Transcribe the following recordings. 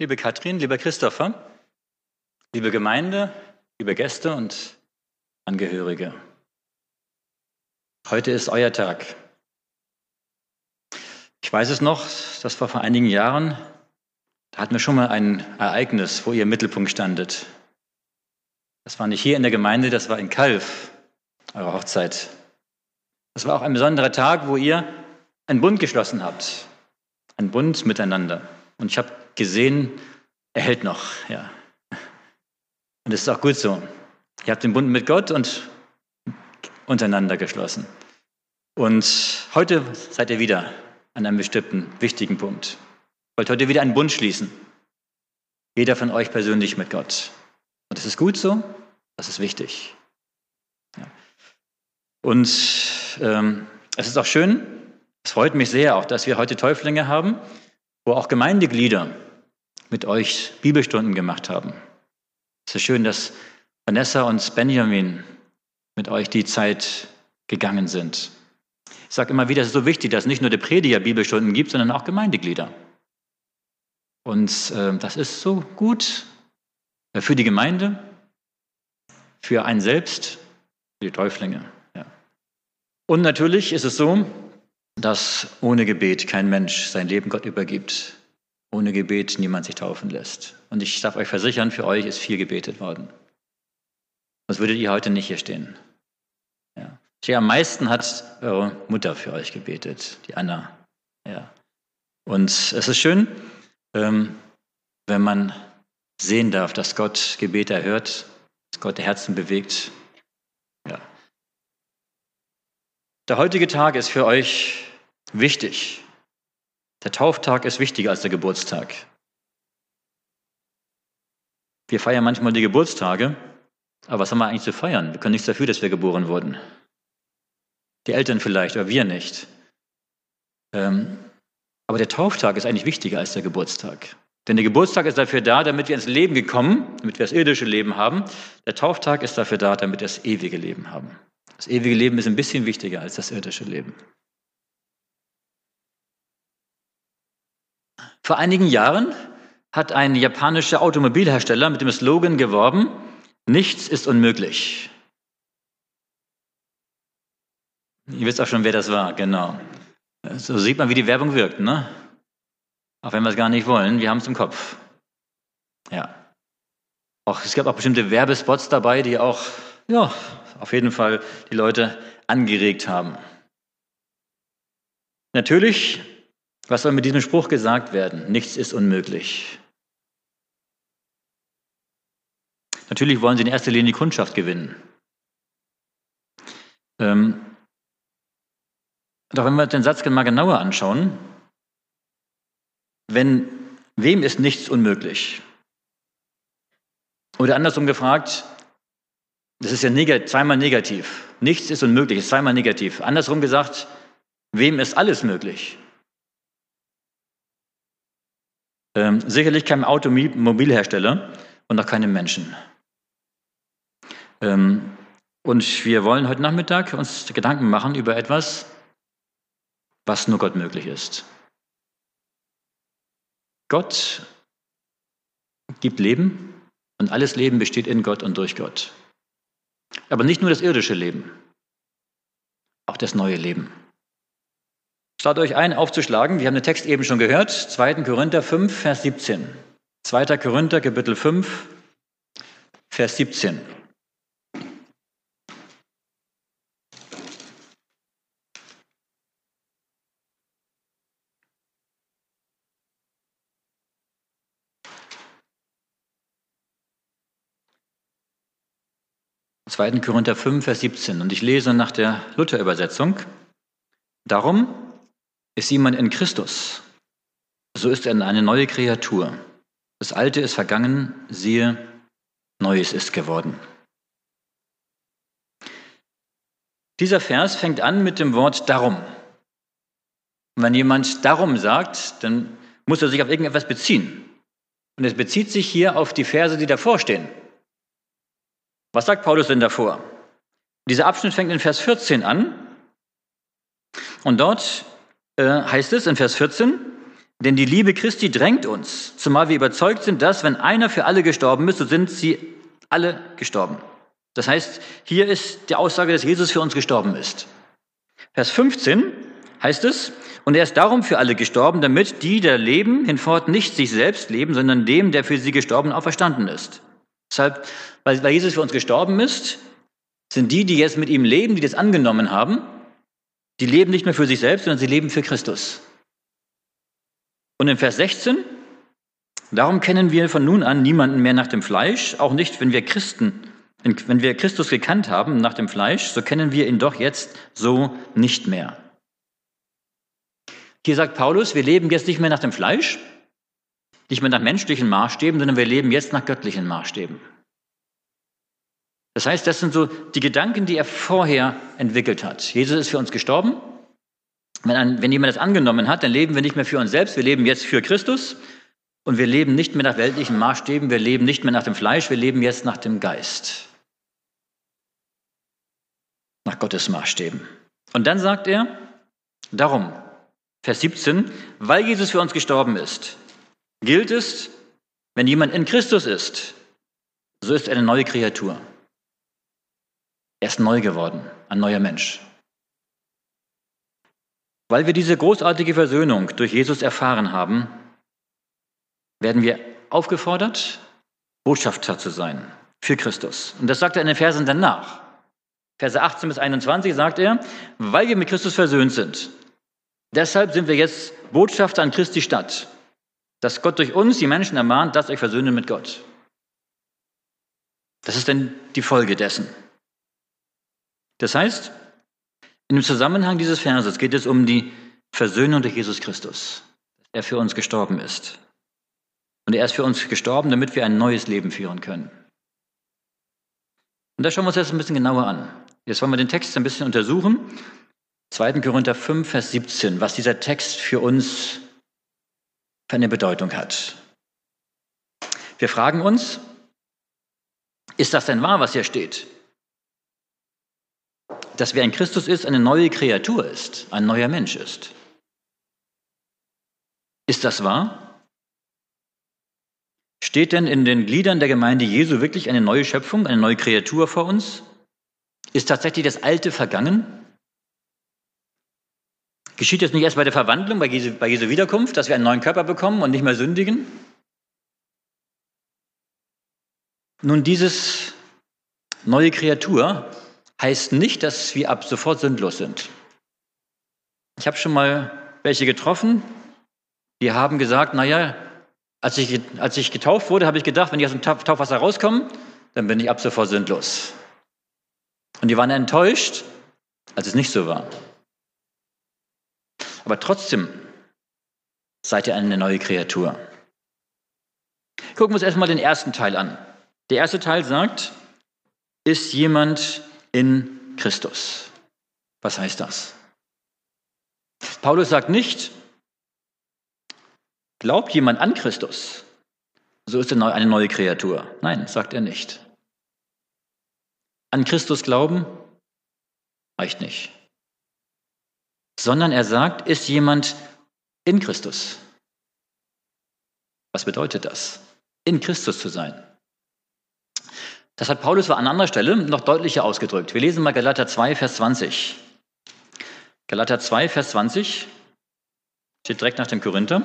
liebe Katrin, lieber Christopher, liebe Gemeinde, liebe Gäste und Angehörige. Heute ist euer Tag. Ich weiß es noch, das war vor einigen Jahren, da hatten wir schon mal ein Ereignis, wo ihr im Mittelpunkt standet. Das war nicht hier in der Gemeinde, das war in Kalf, eure Hochzeit. Das war auch ein besonderer Tag, wo ihr einen Bund geschlossen habt. Ein Bund miteinander. Und ich habe gesehen, er hält noch. Ja. Und es ist auch gut so. Ihr habt den Bund mit Gott und untereinander geschlossen. Und heute seid ihr wieder an einem bestimmten wichtigen Punkt. Wollt heute wieder einen Bund schließen. Jeder von euch persönlich mit Gott. Und das ist gut so, das ist wichtig. Ja. Und ähm, es ist auch schön, es freut mich sehr auch, dass wir heute Täuflinge haben, wo auch Gemeindeglieder mit euch Bibelstunden gemacht haben. Es ist schön, dass Vanessa und Benjamin mit euch die Zeit gegangen sind. Ich sage immer wieder, es ist so wichtig, dass nicht nur der Prediger Bibelstunden gibt, sondern auch Gemeindeglieder. Und äh, das ist so gut für die Gemeinde, für einen selbst, für die Täuflinge. Ja. Und natürlich ist es so, dass ohne Gebet kein Mensch sein Leben Gott übergibt. Ohne Gebet niemand sich taufen lässt. Und ich darf euch versichern, für euch ist viel gebetet worden. Sonst würdet ihr heute nicht hier stehen. Ja. am meisten hat eure Mutter für euch gebetet, die Anna. Ja. Und es ist schön, ähm, wenn man sehen darf, dass Gott Gebete erhört, dass Gott Herzen bewegt. Ja. Der heutige Tag ist für euch wichtig. Der Tauftag ist wichtiger als der Geburtstag. Wir feiern manchmal die Geburtstage, aber was haben wir eigentlich zu feiern? Wir können nichts dafür, dass wir geboren wurden. Die Eltern vielleicht, aber wir nicht. Ähm, aber der Tauftag ist eigentlich wichtiger als der Geburtstag. Denn der Geburtstag ist dafür da, damit wir ins Leben gekommen, damit wir das irdische Leben haben. Der Tauftag ist dafür da, damit wir das ewige Leben haben. Das ewige Leben ist ein bisschen wichtiger als das irdische Leben. Vor einigen Jahren hat ein japanischer Automobilhersteller mit dem Slogan geworben, nichts ist unmöglich. Ihr wisst auch schon, wer das war, genau. So sieht man, wie die Werbung wirkt, ne? Auch wenn wir es gar nicht wollen, wir haben es im Kopf. Ja. Auch, es gab auch bestimmte Werbespots dabei, die auch, ja, auf jeden Fall die Leute angeregt haben. Natürlich, was soll mit diesem Spruch gesagt werden? Nichts ist unmöglich. Natürlich wollen sie in erster Linie die Kundschaft gewinnen. Ähm, doch wenn wir den Satz mal genauer anschauen, wenn wem ist nichts unmöglich? Oder andersrum gefragt, das ist ja neg zweimal negativ. Nichts ist unmöglich, ist zweimal negativ. Andersrum gesagt, wem ist alles möglich? Ähm, sicherlich keinem Automobilhersteller und auch keinem Menschen. Ähm, und wir wollen heute Nachmittag uns Gedanken machen über etwas, was nur Gott möglich ist. Gott gibt Leben und alles Leben besteht in Gott und durch Gott. Aber nicht nur das irdische Leben, auch das neue Leben. Ich lade euch ein, aufzuschlagen. Wir haben den Text eben schon gehört. 2. Korinther 5, Vers 17. 2. Korinther, Kapitel 5, Vers 17. 2. Korinther 5, Vers 17. Und ich lese nach der Luther-Übersetzung. Darum ist jemand in Christus, so ist er eine neue Kreatur. Das Alte ist vergangen, siehe, Neues ist geworden. Dieser Vers fängt an mit dem Wort darum. Und wenn jemand darum sagt, dann muss er sich auf irgendetwas beziehen. Und es bezieht sich hier auf die Verse, die davor stehen. Was sagt Paulus denn davor? Dieser Abschnitt fängt in Vers 14 an. Und dort äh, heißt es in Vers 14, Denn die Liebe Christi drängt uns, zumal wir überzeugt sind, dass, wenn einer für alle gestorben ist, so sind sie alle gestorben. Das heißt, hier ist die Aussage, dass Jesus für uns gestorben ist. Vers 15 heißt es, und er ist darum für alle gestorben, damit die, der leben, hinfort nicht sich selbst leben, sondern dem, der für sie gestorben auferstanden ist. Deshalb, weil, Jesus für uns gestorben ist, sind die, die jetzt mit ihm leben, die das angenommen haben, die leben nicht mehr für sich selbst, sondern sie leben für Christus. Und in Vers 16, darum kennen wir von nun an niemanden mehr nach dem Fleisch, auch nicht, wenn wir Christen, wenn wir Christus gekannt haben nach dem Fleisch, so kennen wir ihn doch jetzt so nicht mehr. Hier sagt Paulus, wir leben jetzt nicht mehr nach dem Fleisch, nicht mehr nach menschlichen Maßstäben, sondern wir leben jetzt nach göttlichen Maßstäben. Das heißt, das sind so die Gedanken, die er vorher entwickelt hat. Jesus ist für uns gestorben. Wenn, ein, wenn jemand das angenommen hat, dann leben wir nicht mehr für uns selbst, wir leben jetzt für Christus und wir leben nicht mehr nach weltlichen Maßstäben, wir leben nicht mehr nach dem Fleisch, wir leben jetzt nach dem Geist. Nach Gottes Maßstäben. Und dann sagt er, darum, Vers 17, weil Jesus für uns gestorben ist, gilt es, wenn jemand in Christus ist, so ist er eine neue Kreatur. Er ist neu geworden, ein neuer Mensch. Weil wir diese großartige Versöhnung durch Jesus erfahren haben, werden wir aufgefordert, Botschafter zu sein für Christus. Und das sagt er in den Versen danach. Verse 18 bis 21 sagt er, weil wir mit Christus versöhnt sind. Deshalb sind wir jetzt Botschafter an Christi Stadt, dass Gott durch uns die Menschen ermahnt, dass euch versöhnen mit Gott. Das ist denn die Folge dessen. Das heißt, in dem Zusammenhang dieses Verses geht es um die Versöhnung durch Jesus Christus, dass er für uns gestorben ist. Und er ist für uns gestorben, damit wir ein neues Leben führen können. Und das schauen wir uns jetzt ein bisschen genauer an. Jetzt wollen wir den Text ein bisschen untersuchen. 2. Korinther 5, Vers 17, was dieser Text für uns für eine Bedeutung hat. Wir fragen uns, ist das denn wahr, was hier steht? dass wer in Christus ist, eine neue Kreatur ist, ein neuer Mensch ist. Ist das wahr? Steht denn in den Gliedern der Gemeinde Jesu wirklich eine neue Schöpfung, eine neue Kreatur vor uns? Ist tatsächlich das Alte vergangen? Geschieht das nicht erst bei der Verwandlung, bei Jesu, bei Jesu Wiederkunft, dass wir einen neuen Körper bekommen und nicht mehr sündigen? Nun, dieses neue Kreatur heißt nicht, dass wir ab sofort sinnlos sind. Ich habe schon mal welche getroffen, die haben gesagt, naja, als ich, als ich getauft wurde, habe ich gedacht, wenn ich aus dem Taufwasser rauskomme, dann bin ich ab sofort sinnlos. Und die waren enttäuscht, als es nicht so war. Aber trotzdem seid ihr eine neue Kreatur. Gucken wir uns erstmal den ersten Teil an. Der erste Teil sagt, ist jemand in Christus. Was heißt das? Paulus sagt nicht, glaubt jemand an Christus, so ist er eine neue Kreatur. Nein, sagt er nicht. An Christus glauben reicht nicht. Sondern er sagt, ist jemand in Christus. Was bedeutet das? In Christus zu sein. Das hat Paulus an anderer Stelle noch deutlicher ausgedrückt. Wir lesen mal Galater 2, Vers 20. Galater 2, Vers 20 steht direkt nach dem Korinther.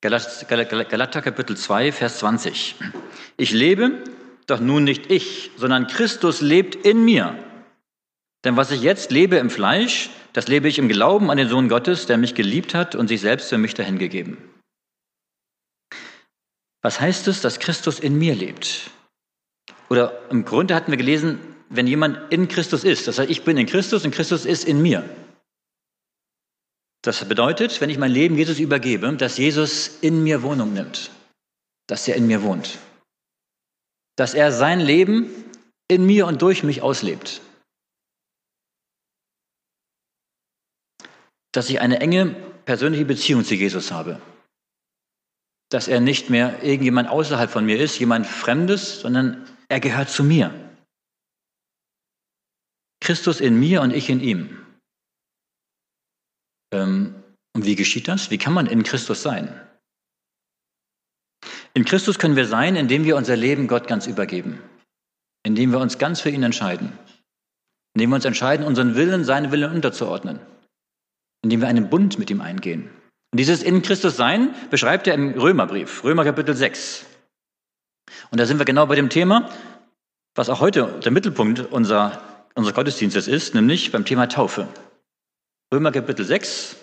Galater Kapitel 2, Vers 20. Ich lebe, doch nun nicht ich, sondern Christus lebt in mir. Denn was ich jetzt lebe im Fleisch, das lebe ich im Glauben an den Sohn Gottes, der mich geliebt hat und sich selbst für mich dahingegeben. Was heißt es, dass Christus in mir lebt? Oder im Grunde hatten wir gelesen, wenn jemand in Christus ist, das heißt, ich bin in Christus und Christus ist in mir. Das bedeutet, wenn ich mein Leben Jesus übergebe, dass Jesus in mir Wohnung nimmt, dass er in mir wohnt, dass er sein Leben in mir und durch mich auslebt. dass ich eine enge persönliche Beziehung zu Jesus habe. dass er nicht mehr irgendjemand außerhalb von mir ist, jemand Fremdes, sondern er gehört zu mir. Christus in mir und ich in ihm. Ähm, und wie geschieht das? Wie kann man in Christus sein? In Christus können wir sein, indem wir unser Leben Gott ganz übergeben, indem wir uns ganz für ihn entscheiden, indem wir uns entscheiden, unseren Willen, seinen Willen unterzuordnen, indem wir einen Bund mit ihm eingehen. Und dieses in Christus sein beschreibt er im Römerbrief, Römer Kapitel 6. Und da sind wir genau bei dem Thema, was auch heute der Mittelpunkt unserer, unseres Gottesdienstes ist, nämlich beim Thema Taufe. Römer Kapitel 6,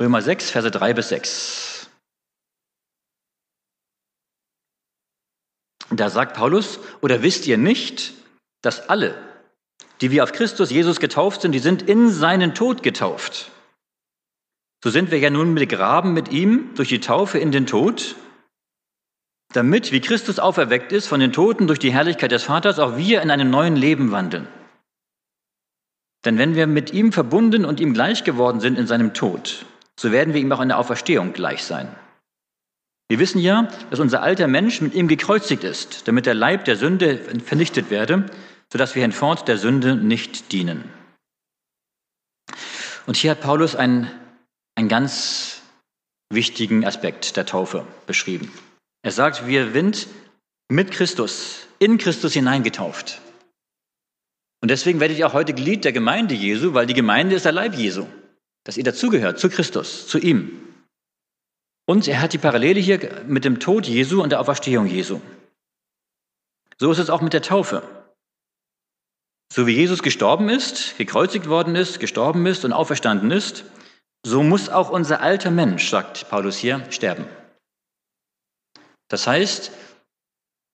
Römer 6, Verse 3 bis 6. Da sagt Paulus, oder wisst ihr nicht, dass alle, die wir auf Christus Jesus getauft sind, die sind in seinen Tod getauft. So sind wir ja nun begraben mit ihm durch die Taufe in den Tod, damit, wie Christus auferweckt ist von den Toten durch die Herrlichkeit des Vaters, auch wir in einem neuen Leben wandeln. Denn wenn wir mit ihm verbunden und ihm gleich geworden sind in seinem Tod, so werden wir ihm auch in der Auferstehung gleich sein. Wir wissen ja, dass unser alter Mensch mit ihm gekreuzigt ist, damit der Leib der Sünde vernichtet werde, sodass wir hinfort der Sünde nicht dienen. Und hier hat Paulus einen, einen ganz wichtigen Aspekt der Taufe beschrieben. Er sagt, wir sind mit Christus, in Christus hineingetauft. Und deswegen werdet ihr auch heute Glied der Gemeinde Jesu, weil die Gemeinde ist der Leib Jesu, dass ihr dazugehört, zu Christus, zu ihm. Und er hat die Parallele hier mit dem Tod Jesu und der Auferstehung Jesu. So ist es auch mit der Taufe. So wie Jesus gestorben ist, gekreuzigt worden ist, gestorben ist und auferstanden ist, so muss auch unser alter Mensch, sagt Paulus hier, sterben. Das heißt,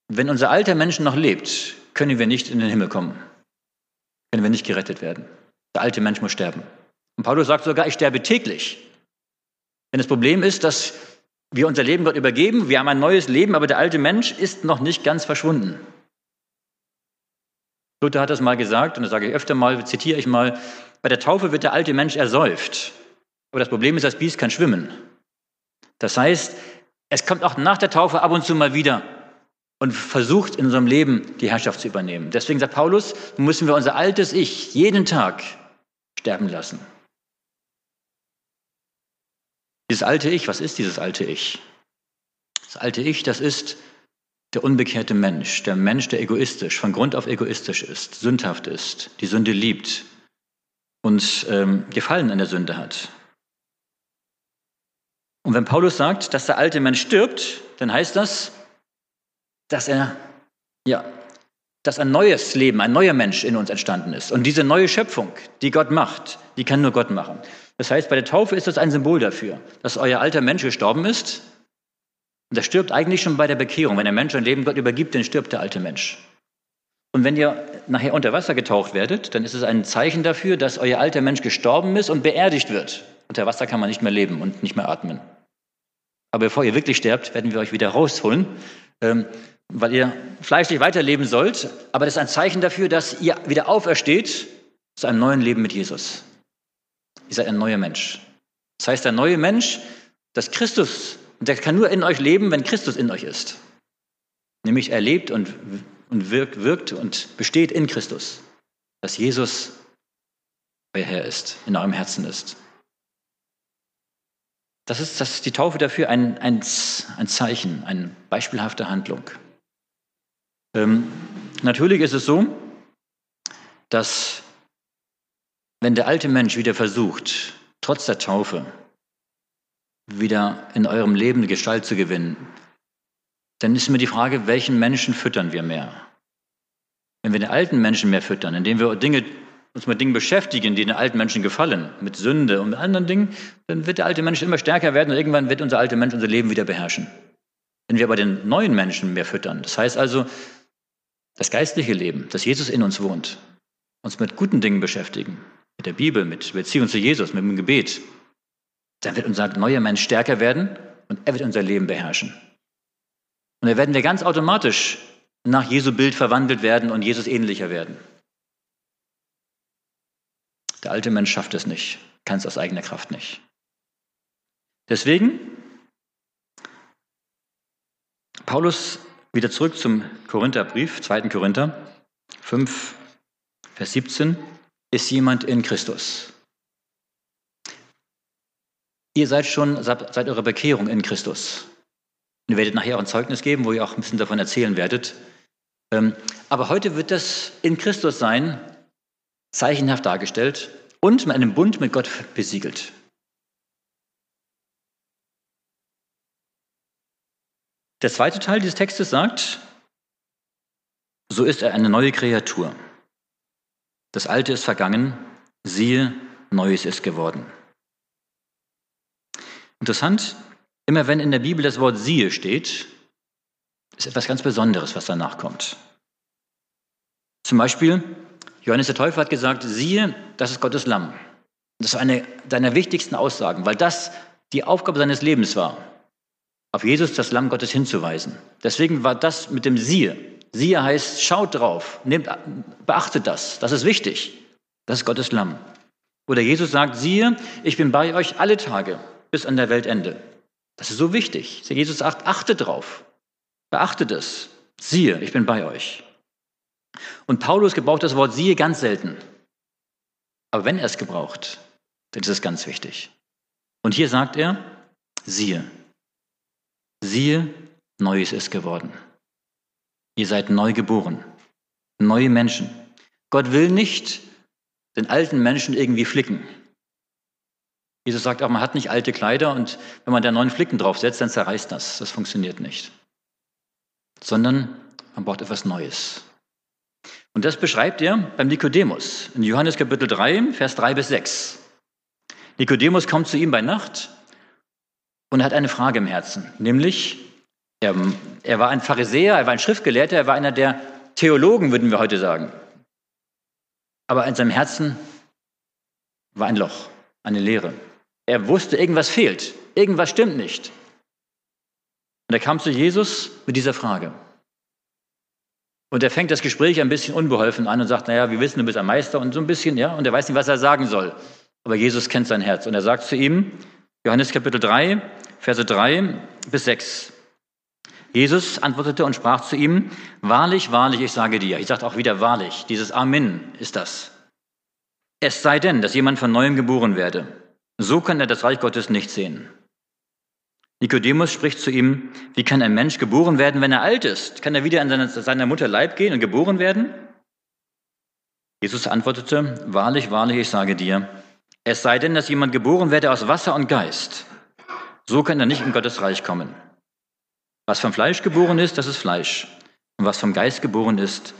wenn unser alter Mensch noch lebt, können wir nicht in den Himmel kommen können wir nicht gerettet werden. Der alte Mensch muss sterben. Und Paulus sagt sogar, ich sterbe täglich. Denn das Problem ist, dass wir unser Leben Gott übergeben, wir haben ein neues Leben, aber der alte Mensch ist noch nicht ganz verschwunden. Luther hat das mal gesagt, und das sage ich öfter mal, zitiere ich mal, bei der Taufe wird der alte Mensch ersäuft. Aber das Problem ist, das Biest kann schwimmen. Das heißt, es kommt auch nach der Taufe ab und zu mal wieder und versucht in unserem Leben die Herrschaft zu übernehmen. Deswegen sagt Paulus, müssen wir unser altes Ich jeden Tag sterben lassen. Dieses alte Ich, was ist dieses alte Ich? Das alte Ich, das ist der unbekehrte Mensch, der Mensch, der egoistisch, von Grund auf egoistisch ist, sündhaft ist, die Sünde liebt und ähm, Gefallen an der Sünde hat. Und wenn Paulus sagt, dass der alte Mensch stirbt, dann heißt das, dass er, ja, dass ein neues Leben, ein neuer Mensch in uns entstanden ist. Und diese neue Schöpfung, die Gott macht, die kann nur Gott machen. Das heißt, bei der Taufe ist das ein Symbol dafür, dass euer alter Mensch gestorben ist. Und der stirbt eigentlich schon bei der Bekehrung. Wenn der Mensch sein Leben Gott übergibt, dann stirbt der alte Mensch. Und wenn ihr nachher unter Wasser getaucht werdet, dann ist es ein Zeichen dafür, dass euer alter Mensch gestorben ist und beerdigt wird. Unter Wasser kann man nicht mehr leben und nicht mehr atmen. Aber bevor ihr wirklich sterbt, werden wir euch wieder rausholen. Ähm, weil ihr fleischlich weiterleben sollt, aber das ist ein Zeichen dafür, dass ihr wieder aufersteht zu einem neuen Leben mit Jesus. Ihr seid ein neuer Mensch. Das heißt, ein neuer Mensch, dass Christus, der kann nur in euch leben, wenn Christus in euch ist. Nämlich er lebt und, und wirkt, wirkt und besteht in Christus. Dass Jesus euer Herr ist, in eurem Herzen ist. Das ist, das ist die Taufe dafür ein, ein, ein Zeichen, eine beispielhafte Handlung. Ähm, natürlich ist es so, dass wenn der alte Mensch wieder versucht, trotz der Taufe wieder in eurem Leben Gestalt zu gewinnen, dann ist mir die Frage, welchen Menschen füttern wir mehr? Wenn wir den alten Menschen mehr füttern, indem wir Dinge, uns mit Dingen beschäftigen, die den alten Menschen gefallen, mit Sünde und mit anderen Dingen, dann wird der alte Mensch immer stärker werden und irgendwann wird unser alter Mensch unser Leben wieder beherrschen. Wenn wir aber den neuen Menschen mehr füttern, das heißt also, das geistliche Leben, dass Jesus in uns wohnt, uns mit guten Dingen beschäftigen, mit der Bibel, mit Beziehung zu Jesus, mit dem Gebet, dann wird unser neuer Mensch stärker werden und er wird unser Leben beherrschen. Und dann werden wir ganz automatisch nach Jesu Bild verwandelt werden und Jesus ähnlicher werden. Der alte Mensch schafft es nicht, kann es aus eigener Kraft nicht. Deswegen Paulus wieder zurück zum Korintherbrief, 2. Korinther 5, Vers 17. Ist jemand in Christus? Ihr seid schon seit eurer Bekehrung in Christus. Ihr werdet nachher auch ein Zeugnis geben, wo ihr auch ein bisschen davon erzählen werdet. Ähm, aber heute wird das in Christus sein, zeichenhaft dargestellt und mit einem Bund mit Gott besiegelt. Der zweite Teil dieses Textes sagt, so ist er eine neue Kreatur. Das Alte ist vergangen, siehe, Neues ist geworden. Interessant, immer wenn in der Bibel das Wort siehe steht, ist etwas ganz Besonderes, was danach kommt. Zum Beispiel, Johannes der Täufer hat gesagt, siehe, das ist Gottes Lamm. Das ist eine seiner wichtigsten Aussagen, weil das die Aufgabe seines Lebens war auf Jesus, das Lamm Gottes, hinzuweisen. Deswegen war das mit dem Siehe. Siehe heißt, schaut drauf, nehmt, beachtet das, das ist wichtig. Das ist Gottes Lamm. Oder Jesus sagt, siehe, ich bin bei euch alle Tage bis an der Weltende. Das ist so wichtig. Jesus sagt, achtet drauf, beachtet es. Siehe, ich bin bei euch. Und Paulus gebraucht das Wort siehe ganz selten. Aber wenn er es gebraucht, dann ist es ganz wichtig. Und hier sagt er, siehe, Siehe, Neues ist geworden. Ihr seid neu geboren, neue Menschen. Gott will nicht den alten Menschen irgendwie flicken. Jesus sagt auch, man hat nicht alte Kleider und wenn man da neuen Flicken draufsetzt, dann zerreißt das. Das funktioniert nicht. Sondern man braucht etwas Neues. Und das beschreibt er beim Nikodemus in Johannes Kapitel 3, Vers 3 bis 6. Nikodemus kommt zu ihm bei Nacht und er hat eine Frage im Herzen, nämlich, er, er war ein Pharisäer, er war ein Schriftgelehrter, er war einer der Theologen, würden wir heute sagen. Aber in seinem Herzen war ein Loch, eine Leere. Er wusste, irgendwas fehlt, irgendwas stimmt nicht. Und er kam zu Jesus mit dieser Frage. Und er fängt das Gespräch ein bisschen unbeholfen an und sagt, naja, wir wissen, du bist ein Meister und so ein bisschen, ja, und er weiß nicht, was er sagen soll. Aber Jesus kennt sein Herz und er sagt zu ihm, Johannes Kapitel 3, Verse 3 bis 6. Jesus antwortete und sprach zu ihm, Wahrlich, wahrlich, ich sage dir, ich sage auch wieder wahrlich, dieses Amen ist das. Es sei denn, dass jemand von neuem geboren werde, so kann er das Reich Gottes nicht sehen. Nikodemus spricht zu ihm, wie kann ein Mensch geboren werden, wenn er alt ist? Kann er wieder in seine, seiner Mutter Leib gehen und geboren werden? Jesus antwortete, Wahrlich, wahrlich, ich sage dir, es sei denn, dass jemand geboren werde aus Wasser und Geist. So kann er nicht in Gottes Reich kommen. Was vom Fleisch geboren ist, das ist Fleisch. Und was vom Geist geboren ist,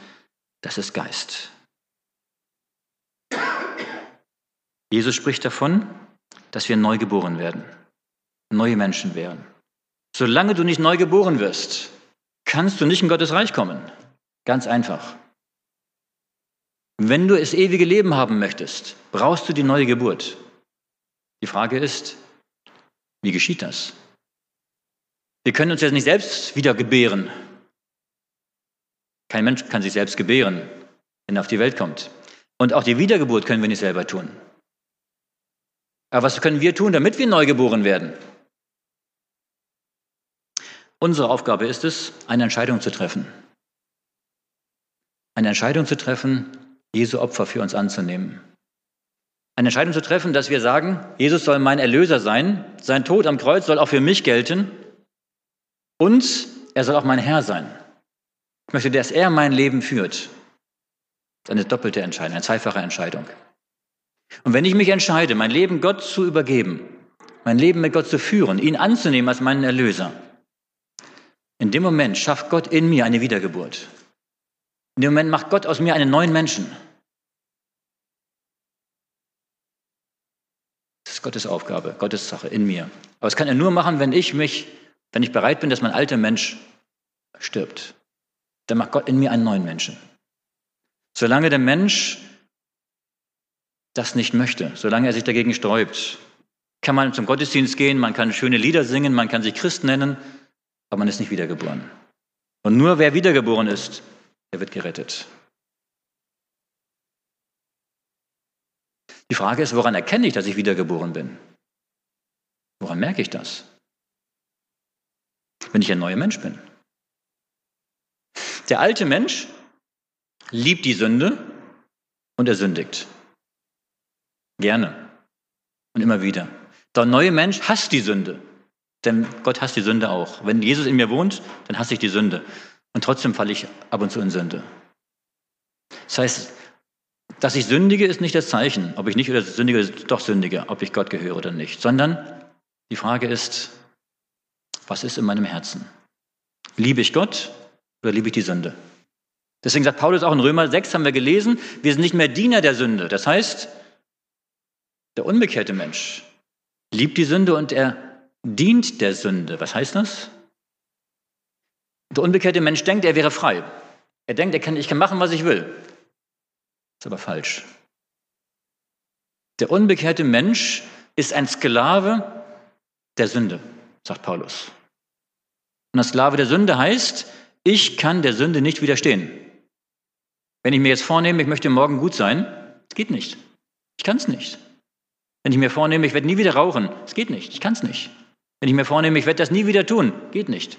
das ist Geist. Jesus spricht davon, dass wir neu geboren werden, neue Menschen werden. Solange du nicht neu geboren wirst, kannst du nicht in Gottes Reich kommen. Ganz einfach. Wenn du das ewige Leben haben möchtest, brauchst du die neue Geburt. Die Frage ist, wie geschieht das? Wir können uns jetzt nicht selbst wieder gebären. Kein Mensch kann sich selbst gebären, wenn er auf die Welt kommt. Und auch die Wiedergeburt können wir nicht selber tun. Aber was können wir tun, damit wir neu geboren werden? Unsere Aufgabe ist es, eine Entscheidung zu treffen. Eine Entscheidung zu treffen, Jesu Opfer für uns anzunehmen. Eine Entscheidung zu treffen, dass wir sagen, Jesus soll mein Erlöser sein, sein Tod am Kreuz soll auch für mich gelten und er soll auch mein Herr sein. Ich möchte, dass er mein Leben führt. Das ist eine doppelte Entscheidung, eine zweifache Entscheidung. Und wenn ich mich entscheide, mein Leben Gott zu übergeben, mein Leben mit Gott zu führen, ihn anzunehmen als meinen Erlöser, in dem Moment schafft Gott in mir eine Wiedergeburt. In dem Moment macht Gott aus mir einen neuen Menschen. Gottes Aufgabe, Gottes Sache in mir. Aber das kann er nur machen, wenn ich mich, wenn ich bereit bin, dass mein alter Mensch stirbt. Dann macht Gott in mir einen neuen Menschen. Solange der Mensch das nicht möchte, solange er sich dagegen sträubt, kann man zum Gottesdienst gehen, man kann schöne Lieder singen, man kann sich Christ nennen, aber man ist nicht wiedergeboren. Und nur wer wiedergeboren ist, er wird gerettet. Die Frage ist, woran erkenne ich, dass ich wiedergeboren bin? Woran merke ich das? Wenn ich ein neuer Mensch bin, Der alte Mensch liebt die Sünde und er sündigt. Gerne und immer wieder. Der neue Mensch hasst die Sünde, denn Gott hasst die Sünde auch. Wenn Jesus in mir wohnt, dann hasse ich die Sünde. Und trotzdem falle ich ab und zu in Sünde. Das heißt, dass ich sündige, ist nicht das Zeichen, ob ich nicht oder sündige, doch sündige, ob ich Gott gehöre oder nicht, sondern die Frage ist, was ist in meinem Herzen? Liebe ich Gott oder liebe ich die Sünde? Deswegen sagt Paulus auch in Römer 6, haben wir gelesen, wir sind nicht mehr Diener der Sünde. Das heißt, der unbekehrte Mensch liebt die Sünde und er dient der Sünde. Was heißt das? Der unbekehrte Mensch denkt, er wäre frei. Er denkt, er kann, ich kann machen, was ich will. Ist aber falsch. Der unbekehrte Mensch ist ein Sklave der Sünde, sagt Paulus. Und der Sklave der Sünde heißt, ich kann der Sünde nicht widerstehen. Wenn ich mir jetzt vornehme, ich möchte morgen gut sein, es geht nicht. Ich kann es nicht. Wenn ich mir vornehme, ich werde nie wieder rauchen, es geht nicht. Ich kann es nicht. Wenn ich mir vornehme, ich werde das nie wieder tun, geht nicht.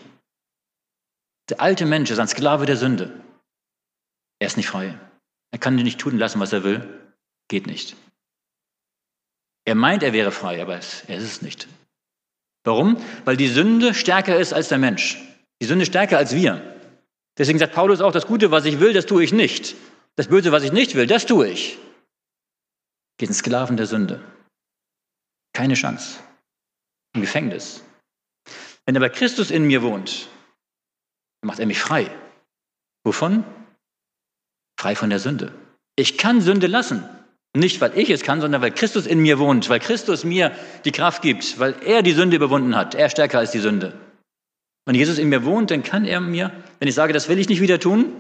Der alte Mensch ist ein Sklave der Sünde. Er ist nicht frei. Er kann nicht tun lassen, was er will. Geht nicht. Er meint, er wäre frei, aber er ist es nicht. Warum? Weil die Sünde stärker ist als der Mensch. Die Sünde stärker als wir. Deswegen sagt Paulus auch, das Gute, was ich will, das tue ich nicht. Das Böse, was ich nicht will, das tue ich. Geht ein Sklaven der Sünde. Keine Chance. Im Gefängnis. Wenn aber Christus in mir wohnt, dann macht er mich frei. Wovon? Frei von der Sünde. Ich kann Sünde lassen. Nicht, weil ich es kann, sondern weil Christus in mir wohnt, weil Christus mir die Kraft gibt, weil er die Sünde überwunden hat. Er stärker als die Sünde. Wenn Jesus in mir wohnt, dann kann er mir, wenn ich sage, das will ich nicht wieder tun,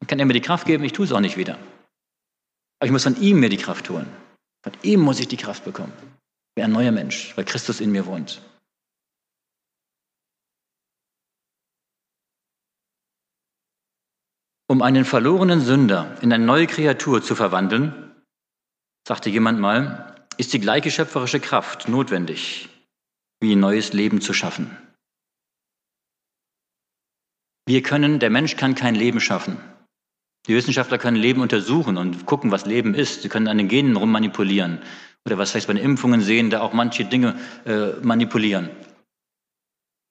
dann kann er mir die Kraft geben, ich tue es auch nicht wieder. Aber ich muss von ihm mir die Kraft holen. Von ihm muss ich die Kraft bekommen. Wie ein neuer Mensch, weil Christus in mir wohnt. Um einen verlorenen Sünder in eine neue Kreatur zu verwandeln, sagte jemand mal, ist die gleiche schöpferische Kraft notwendig, wie ein neues Leben zu schaffen. Wir können, der Mensch kann kein Leben schaffen. Die Wissenschaftler können Leben untersuchen und gucken, was Leben ist. Sie können an den Genen rummanipulieren oder was heißt bei den Impfungen sehen, da auch manche Dinge äh, manipulieren.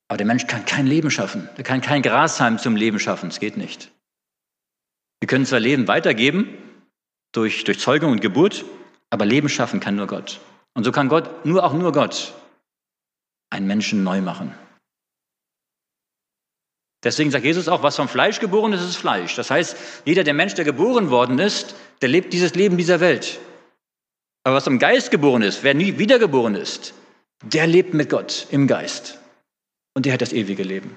Aber der Mensch kann kein Leben schaffen. Er kann kein Grashalm zum Leben schaffen. Es geht nicht. Wir können zwar Leben weitergeben durch, durch Zeugung und Geburt, aber Leben schaffen kann nur Gott. Und so kann Gott, nur auch nur Gott, einen Menschen neu machen. Deswegen sagt Jesus auch, was vom Fleisch geboren ist, ist Fleisch. Das heißt, jeder der Mensch, der geboren worden ist, der lebt dieses Leben dieser Welt. Aber was vom Geist geboren ist, wer nie wiedergeboren ist, der lebt mit Gott im Geist. Und der hat das ewige Leben.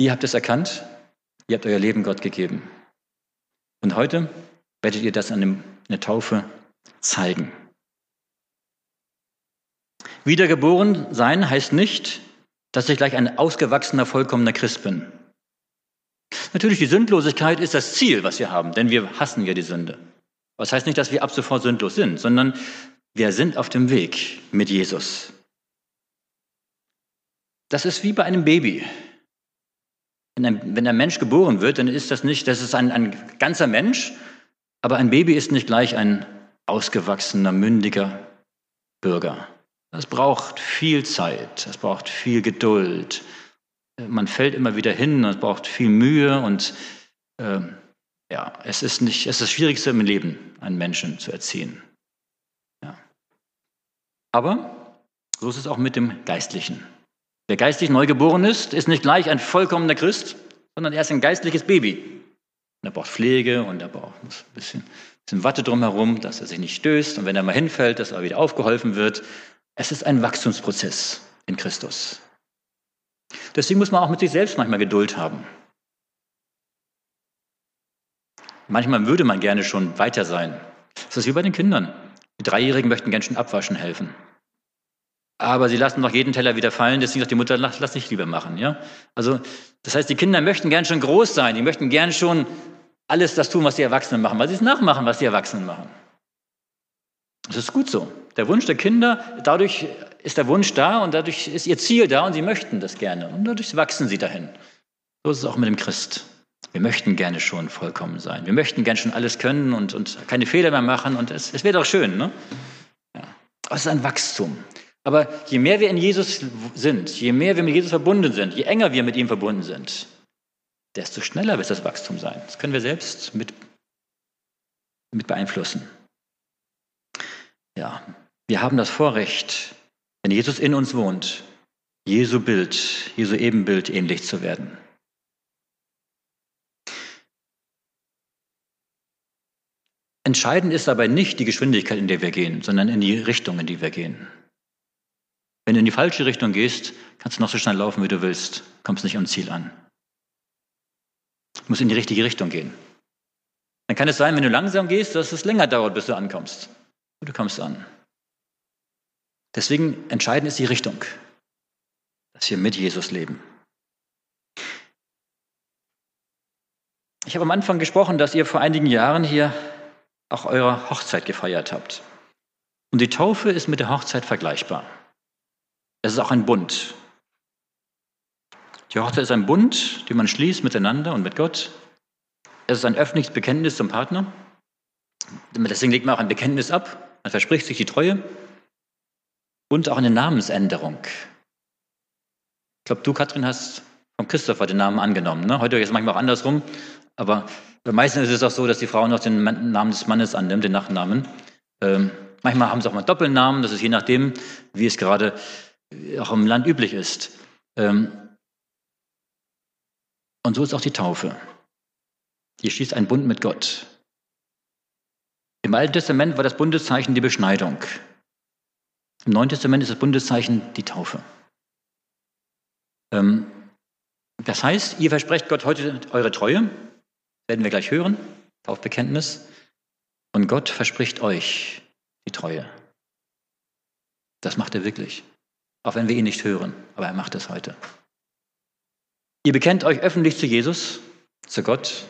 Ihr habt es erkannt, ihr habt euer Leben Gott gegeben. Und heute werdet ihr das an der Taufe zeigen. Wiedergeboren sein heißt nicht, dass ich gleich ein ausgewachsener, vollkommener Christ bin. Natürlich, die Sündlosigkeit ist das Ziel, was wir haben, denn wir hassen ja die Sünde. Das heißt nicht, dass wir ab sofort sündlos sind, sondern wir sind auf dem Weg mit Jesus. Das ist wie bei einem Baby. Wenn ein, wenn ein Mensch geboren wird, dann ist das nicht, das ist ein, ein ganzer Mensch, aber ein Baby ist nicht gleich ein ausgewachsener, mündiger Bürger. Das braucht viel Zeit, das braucht viel Geduld. Man fällt immer wieder hin, es braucht viel Mühe und äh, ja, es ist nicht, es ist das Schwierigste im Leben, einen Menschen zu erziehen. Ja. Aber so ist es auch mit dem Geistlichen. Wer geistlich neugeboren ist, ist nicht gleich ein vollkommener Christ, sondern er ist ein geistliches Baby. Und er braucht Pflege und er braucht ein bisschen, bisschen Watte drumherum, dass er sich nicht stößt und wenn er mal hinfällt, dass er wieder aufgeholfen wird. Es ist ein Wachstumsprozess in Christus. Deswegen muss man auch mit sich selbst manchmal Geduld haben. Manchmal würde man gerne schon weiter sein. Das ist wie bei den Kindern. Die Dreijährigen möchten ganz schön abwaschen helfen. Aber sie lassen noch jeden Teller wieder fallen, deswegen sagt die Mutter, lass, lass nicht lieber machen. Ja? Also, das heißt, die Kinder möchten gern schon groß sein, die möchten gern schon alles das tun, was die Erwachsenen machen, weil sie es nachmachen, was die Erwachsenen machen. Das ist gut so. Der Wunsch der Kinder, dadurch ist der Wunsch da und dadurch ist ihr Ziel da und sie möchten das gerne und dadurch wachsen sie dahin. So ist es auch mit dem Christ. Wir möchten gerne schon vollkommen sein. Wir möchten gerne schon alles können und, und keine Fehler mehr machen. Und es, es wäre doch schön. Ne? Ja. Aber es ist ein Wachstum. Aber je mehr wir in Jesus sind, je mehr wir mit Jesus verbunden sind, je enger wir mit ihm verbunden sind, desto schneller wird das Wachstum sein. Das können wir selbst mit, mit beeinflussen. Ja, wir haben das Vorrecht, wenn Jesus in uns wohnt, Jesu Bild, Jesu Ebenbild ähnlich zu werden. Entscheidend ist dabei nicht die Geschwindigkeit, in der wir gehen, sondern in die Richtung, in die wir gehen. Wenn du in die falsche Richtung gehst, kannst du noch so schnell laufen, wie du willst, kommst nicht am Ziel an. Du musst in die richtige Richtung gehen. Dann kann es sein, wenn du langsam gehst, dass es länger dauert, bis du ankommst. Und du kommst an. Deswegen entscheidend ist die Richtung, dass wir mit Jesus leben. Ich habe am Anfang gesprochen, dass ihr vor einigen Jahren hier auch eure Hochzeit gefeiert habt. Und die Taufe ist mit der Hochzeit vergleichbar. Es ist auch ein Bund. Die Hochzeit ist ein Bund, den man schließt miteinander und mit Gott. Es ist ein öffentliches Bekenntnis zum Partner. Deswegen legt man auch ein Bekenntnis ab. Man verspricht sich die Treue. Und auch eine Namensänderung. Ich glaube, du, Katrin, hast von Christopher den Namen angenommen. Ne? Heute ist es manchmal auch andersrum. Aber meistens ist es auch so, dass die Frau noch den Namen des Mannes annimmt, den Nachnamen. Ähm, manchmal haben sie auch mal Doppelnamen, das ist je nachdem, wie es gerade auch im Land üblich ist. Ähm, und so ist auch die Taufe. Die schließt einen Bund mit Gott. Im Alten Testament war das Bundeszeichen die Beschneidung. Im Neuen Testament ist das Bundeszeichen die Taufe. Ähm, das heißt, ihr versprecht Gott heute eure Treue, werden wir gleich hören, Taufbekenntnis. Und Gott verspricht euch die Treue. Das macht er wirklich. Auch wenn wir ihn nicht hören, aber er macht es heute. Ihr bekennt euch öffentlich zu Jesus, zu Gott,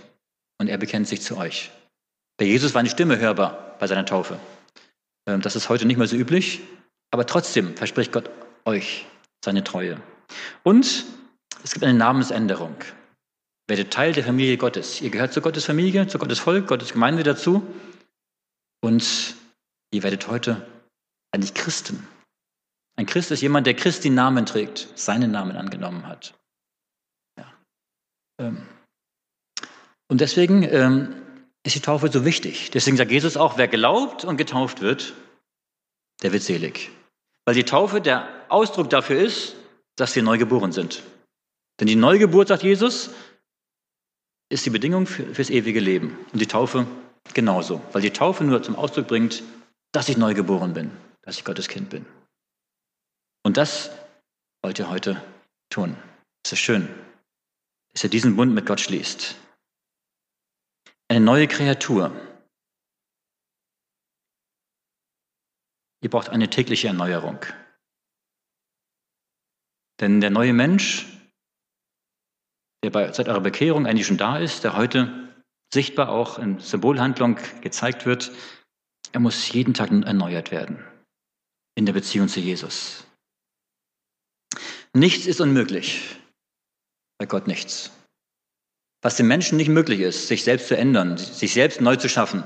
und er bekennt sich zu euch. Bei Jesus war eine Stimme hörbar bei seiner Taufe. Ähm, das ist heute nicht mehr so üblich, aber trotzdem verspricht Gott euch seine Treue. Und es gibt eine Namensänderung. Werdet Teil der Familie Gottes. Ihr gehört zu Gottes Familie, zu Gottes Volk, Gottes Gemeinde dazu. Und ihr werdet heute eigentlich Christen. Ein Christ ist jemand, der Christi Namen trägt, seinen Namen angenommen hat. Ja. Ähm. Und deswegen ähm, ist die Taufe so wichtig. Deswegen sagt Jesus auch, wer glaubt und getauft wird, der wird selig. Weil die Taufe der Ausdruck dafür ist, dass wir neu geboren sind. Denn die Neugeburt, sagt Jesus, ist die Bedingung für, fürs ewige Leben. Und die Taufe genauso. Weil die Taufe nur zum Ausdruck bringt, dass ich neu geboren bin, dass ich Gottes Kind bin. Und das wollt ihr heute tun. Es ist schön, dass ihr diesen Bund mit Gott schließt. Eine neue Kreatur. Ihr braucht eine tägliche Erneuerung. Denn der neue Mensch, der seit eurer Bekehrung eigentlich schon da ist, der heute sichtbar auch in Symbolhandlung gezeigt wird, er muss jeden Tag erneuert werden in der Beziehung zu Jesus. Nichts ist unmöglich. Bei Gott nichts. Was dem Menschen nicht möglich ist, sich selbst zu ändern, sich selbst neu zu schaffen.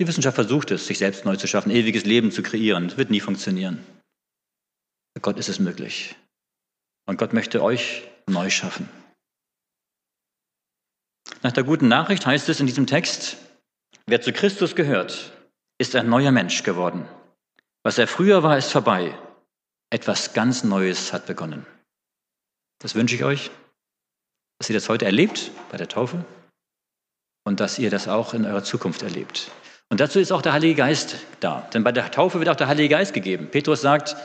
Die Wissenschaft versucht es, sich selbst neu zu schaffen, ewiges Leben zu kreieren. Das wird nie funktionieren. Bei Gott ist es möglich. Und Gott möchte euch neu schaffen. Nach der guten Nachricht heißt es in diesem Text, wer zu Christus gehört, ist ein neuer Mensch geworden. Was er früher war, ist vorbei. Etwas ganz Neues hat begonnen. Das wünsche ich euch, dass ihr das heute erlebt bei der Taufe und dass ihr das auch in eurer Zukunft erlebt. Und dazu ist auch der Heilige Geist da. Denn bei der Taufe wird auch der Heilige Geist gegeben. Petrus sagt,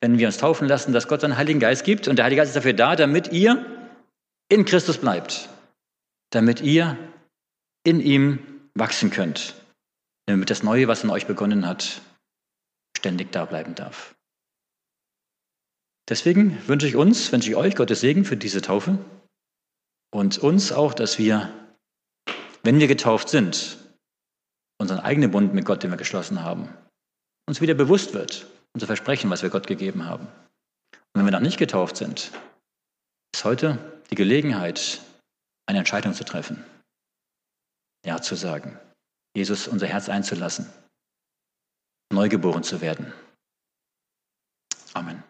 wenn wir uns taufen lassen, dass Gott seinen Heiligen Geist gibt. Und der Heilige Geist ist dafür da, damit ihr in Christus bleibt. Damit ihr in ihm wachsen könnt. Damit das Neue, was in euch begonnen hat, ständig da bleiben darf. Deswegen wünsche ich uns, wünsche ich euch Gottes Segen für diese Taufe und uns auch, dass wir, wenn wir getauft sind, unseren eigenen Bund mit Gott, den wir geschlossen haben, uns wieder bewusst wird, unser Versprechen, was wir Gott gegeben haben. Und wenn wir noch nicht getauft sind, ist heute die Gelegenheit, eine Entscheidung zu treffen. Ja zu sagen. Jesus unser Herz einzulassen. Neugeboren zu werden. Amen.